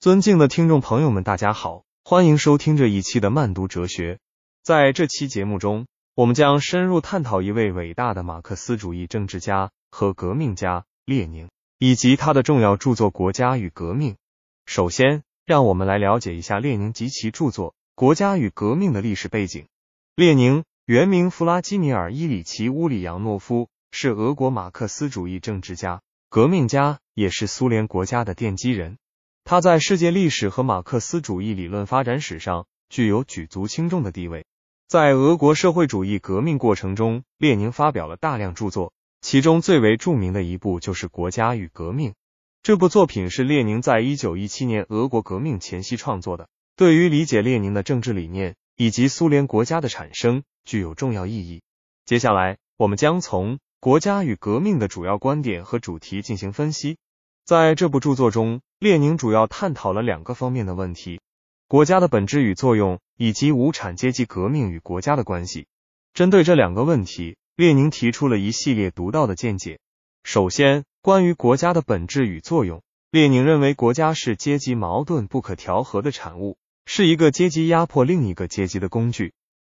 尊敬的听众朋友们，大家好，欢迎收听这一期的慢读哲学。在这期节目中，我们将深入探讨一位伟大的马克思主义政治家和革命家列宁，以及他的重要著作《国家与革命》。首先，让我们来了解一下列宁及其著作《国家与革命》的历史背景。列宁原名弗拉基米尔·伊里奇·乌里扬诺夫，是俄国马克思主义政治家、革命家，也是苏联国家的奠基人。他在世界历史和马克思主义理论发展史上具有举足轻重的地位。在俄国社会主义革命过程中，列宁发表了大量著作，其中最为著名的一部就是《国家与革命》。这部作品是列宁在一九一七年俄国革命前夕创作的，对于理解列宁的政治理念以及苏联国家的产生具有重要意义。接下来，我们将从《国家与革命》的主要观点和主题进行分析。在这部著作中，列宁主要探讨了两个方面的问题：国家的本质与作用，以及无产阶级革命与国家的关系。针对这两个问题，列宁提出了一系列独到的见解。首先，关于国家的本质与作用，列宁认为国家是阶级矛盾不可调和的产物，是一个阶级压迫另一个阶级的工具。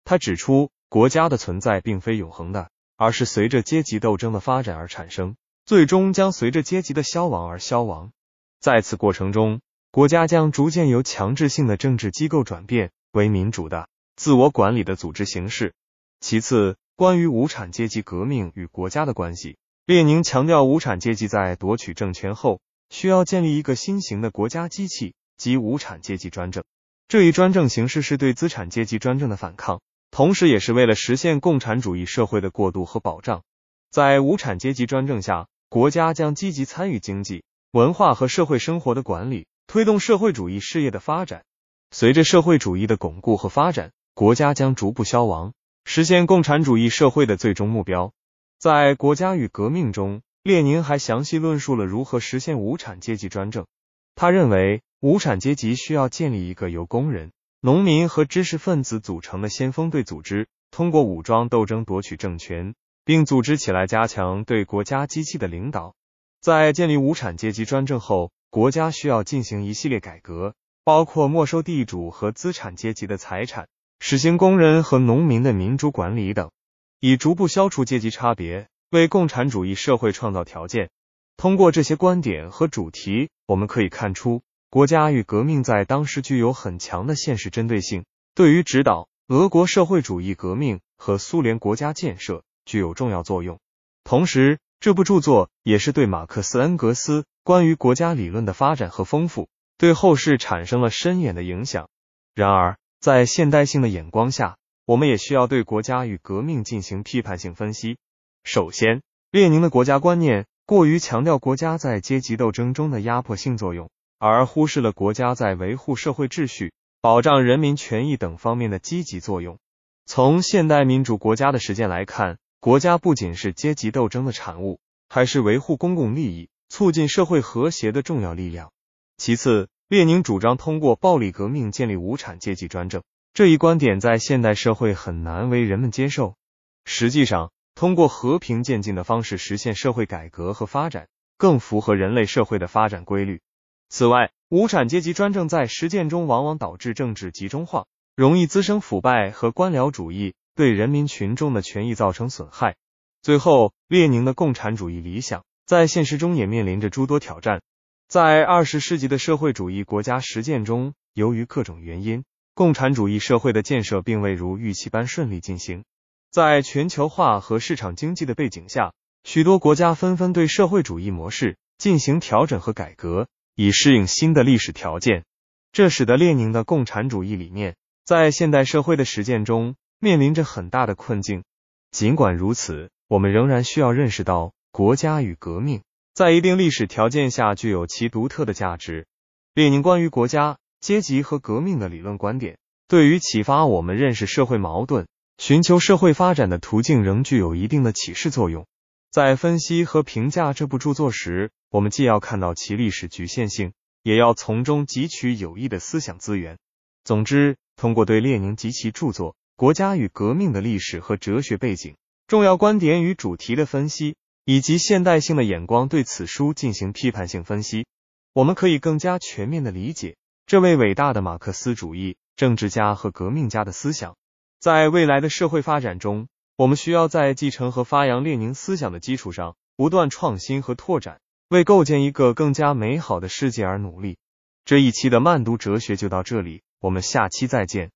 他指出，国家的存在并非永恒的，而是随着阶级斗争的发展而产生。最终将随着阶级的消亡而消亡。在此过程中，国家将逐渐由强制性的政治机构转变为民主的、自我管理的组织形式。其次，关于无产阶级革命与国家的关系，列宁强调，无产阶级在夺取政权后，需要建立一个新型的国家机器，即无产阶级专政。这一专政形式是对资产阶级专政的反抗，同时也是为了实现共产主义社会的过渡和保障。在无产阶级专政下，国家将积极参与经济、文化和社会生活的管理，推动社会主义事业的发展。随着社会主义的巩固和发展，国家将逐步消亡，实现共产主义社会的最终目标。在《国家与革命》中，列宁还详细论述了如何实现无产阶级专政。他认为，无产阶级需要建立一个由工人、农民和知识分子组成的先锋队组织，通过武装斗争夺取政权。并组织起来，加强对国家机器的领导。在建立无产阶级专政后，国家需要进行一系列改革，包括没收地主和资产阶级的财产，实行工人和农民的民主管理等，以逐步消除阶级差别，为共产主义社会创造条件。通过这些观点和主题，我们可以看出，国家与革命在当时具有很强的现实针对性，对于指导俄国社会主义革命和苏联国家建设。具有重要作用。同时，这部著作也是对马克思恩格斯关于国家理论的发展和丰富，对后世产生了深远的影响。然而，在现代性的眼光下，我们也需要对国家与革命进行批判性分析。首先，列宁的国家观念过于强调国家在阶级斗争中的压迫性作用，而忽视了国家在维护社会秩序、保障人民权益等方面的积极作用。从现代民主国家的实践来看，国家不仅是阶级斗争的产物，还是维护公共利益、促进社会和谐的重要力量。其次，列宁主张通过暴力革命建立无产阶级专政，这一观点在现代社会很难为人们接受。实际上，通过和平渐进的方式实现社会改革和发展，更符合人类社会的发展规律。此外，无产阶级专政在实践中往往导致政治集中化，容易滋生腐败和官僚主义。对人民群众的权益造成损害。最后，列宁的共产主义理想在现实中也面临着诸多挑战。在二十世纪的社会主义国家实践中，由于各种原因，共产主义社会的建设并未如预期般顺利进行。在全球化和市场经济的背景下，许多国家纷纷对社会主义模式进行调整和改革，以适应新的历史条件。这使得列宁的共产主义理念在现代社会的实践中。面临着很大的困境。尽管如此，我们仍然需要认识到，国家与革命在一定历史条件下具有其独特的价值。列宁关于国家、阶级和革命的理论观点，对于启发我们认识社会矛盾、寻求社会发展的途径，仍具有一定的启示作用。在分析和评价这部著作时，我们既要看到其历史局限性，也要从中汲取有益的思想资源。总之，通过对列宁及其著作，国家与革命的历史和哲学背景、重要观点与主题的分析，以及现代性的眼光对此书进行批判性分析。我们可以更加全面的理解这位伟大的马克思主义政治家和革命家的思想。在未来的社会发展中，我们需要在继承和发扬列宁思想的基础上，不断创新和拓展，为构建一个更加美好的世界而努力。这一期的慢读哲学就到这里，我们下期再见。